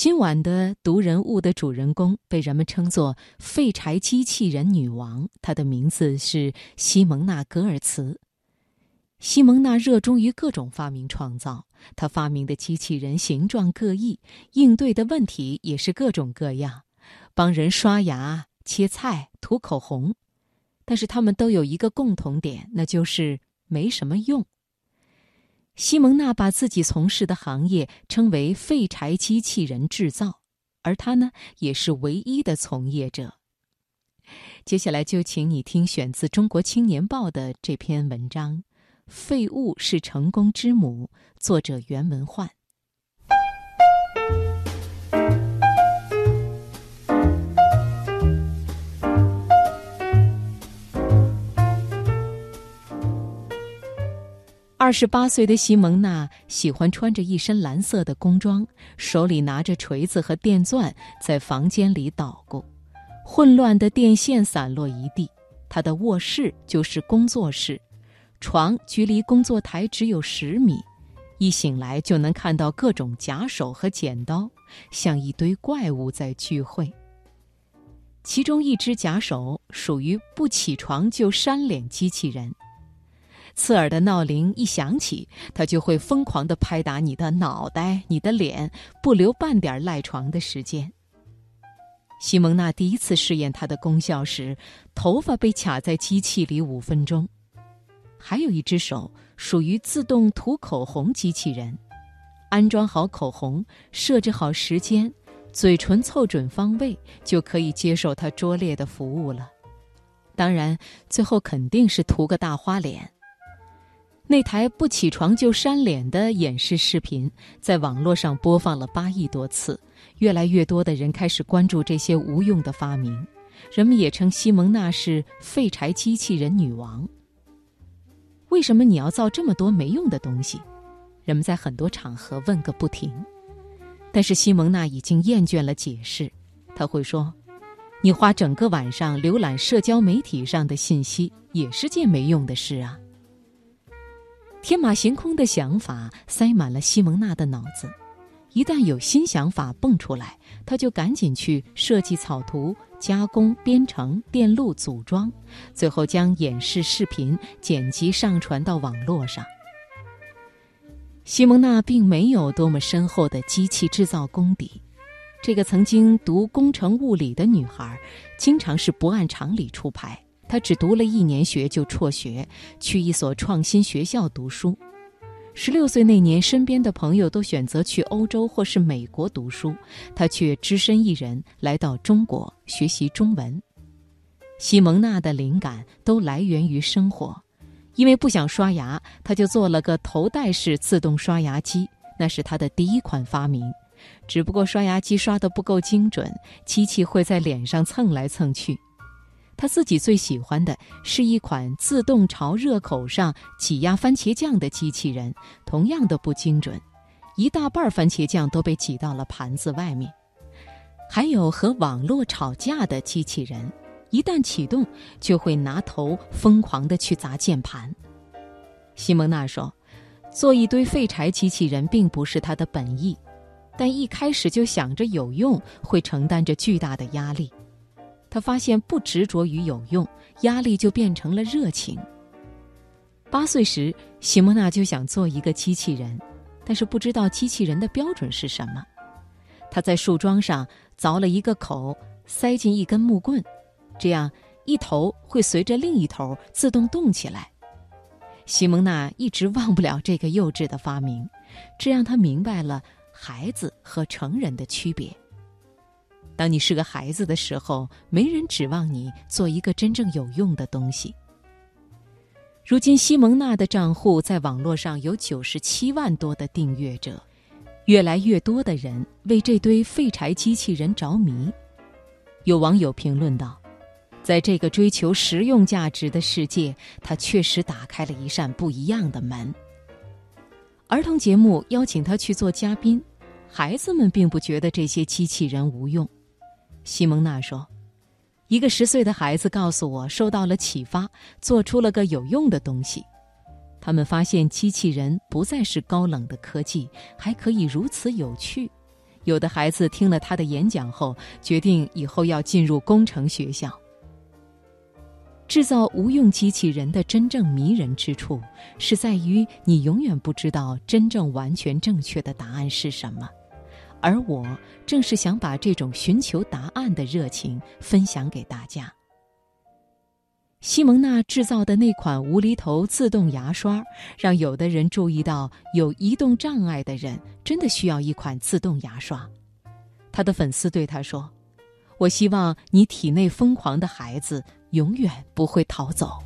今晚的读人物的主人公被人们称作“废柴机器人女王”，她的名字是西蒙娜·格尔茨。西蒙娜热衷于各种发明创造，她发明的机器人形状各异，应对的问题也是各种各样，帮人刷牙、切菜、涂口红，但是他们都有一个共同点，那就是没什么用。西蒙娜把自己从事的行业称为“废柴机器人制造”，而她呢，也是唯一的从业者。接下来就请你听选自《中国青年报》的这篇文章。废物是成功之母。作者袁文焕。二十八岁的西蒙娜喜欢穿着一身蓝色的工装，手里拿着锤子和电钻，在房间里捣鼓。混乱的电线散落一地，她的卧室就是工作室。床距离工作台只有十米，一醒来就能看到各种假手和剪刀，像一堆怪物在聚会。其中一只假手属于不起床就扇脸机器人，刺耳的闹铃一响起，它就会疯狂地拍打你的脑袋、你的脸，不留半点赖床的时间。西蒙娜第一次试验它的功效时，头发被卡在机器里五分钟。还有一只手属于自动涂口红机器人，安装好口红，设置好时间，嘴唇凑准方位，就可以接受它拙劣的服务了。当然，最后肯定是涂个大花脸。那台不起床就扇脸的演示视频在网络上播放了八亿多次，越来越多的人开始关注这些无用的发明，人们也称西蒙娜是废柴机器人女王。为什么你要造这么多没用的东西？人们在很多场合问个不停。但是西蒙娜已经厌倦了解释，他会说：“你花整个晚上浏览社交媒体上的信息，也是件没用的事啊。”天马行空的想法塞满了西蒙娜的脑子。一旦有新想法蹦出来，他就赶紧去设计草图、加工、编程、电路组装，最后将演示视频剪辑上传到网络上。西蒙娜并没有多么深厚的机器制造功底，这个曾经读工程物理的女孩，经常是不按常理出牌。他只读了一年学就辍学，去一所创新学校读书。十六岁那年，身边的朋友都选择去欧洲或是美国读书，他却只身一人来到中国学习中文。西蒙娜的灵感都来源于生活，因为不想刷牙，他就做了个头戴式自动刷牙机，那是他的第一款发明。只不过刷牙机刷得不够精准，机器会在脸上蹭来蹭去。他自己最喜欢的是一款自动朝热口上挤压番茄酱的机器人，同样的不精准，一大半番茄酱都被挤到了盘子外面。还有和网络吵架的机器人，一旦启动就会拿头疯狂地去砸键盘。西蒙娜说：“做一堆废柴机器人并不是他的本意，但一开始就想着有用，会承担着巨大的压力。”他发现不执着于有用，压力就变成了热情。八岁时，西蒙娜就想做一个机器人，但是不知道机器人的标准是什么。他在树桩上凿了一个口，塞进一根木棍，这样一头会随着另一头自动动起来。西蒙娜一直忘不了这个幼稚的发明，这让他明白了孩子和成人的区别。当你是个孩子的时候，没人指望你做一个真正有用的东西。如今，西蒙娜的账户在网络上有九十七万多的订阅者，越来越多的人为这堆废柴机器人着迷。有网友评论道：“在这个追求实用价值的世界，他确实打开了一扇不一样的门。”儿童节目邀请他去做嘉宾，孩子们并不觉得这些机器人无用。西蒙娜说：“一个十岁的孩子告诉我，受到了启发，做出了个有用的东西。他们发现机器人不再是高冷的科技，还可以如此有趣。有的孩子听了他的演讲后，决定以后要进入工程学校。制造无用机器人的真正迷人之处，是在于你永远不知道真正完全正确的答案是什么，而我正是想把这种寻求答案的热情分享给大家。西蒙娜制造的那款无厘头自动牙刷，让有的人注意到有移动障碍的人真的需要一款自动牙刷。他的粉丝对他说：“我希望你体内疯狂的孩子。”永远不会逃走。